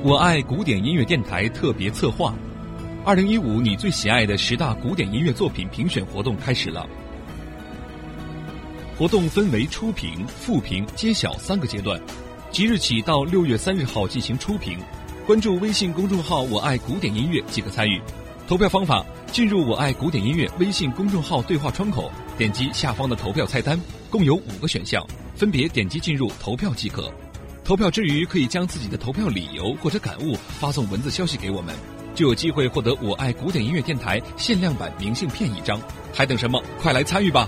我爱古典音乐电台特别策划，二零一五你最喜爱的十大古典音乐作品评选活动开始了。活动分为初评、复评、揭晓三个阶段，即日起到六月三日号进行初评。关注微信公众号“我爱古典音乐”即可参与。投票方法：进入“我爱古典音乐”微信公众号对话窗口，点击下方的投票菜单，共有五个选项，分别点击进入投票即可。投票之余，可以将自己的投票理由或者感悟发送文字消息给我们，就有机会获得我爱古典音乐电台限量版明信片一张。还等什么？快来参与吧！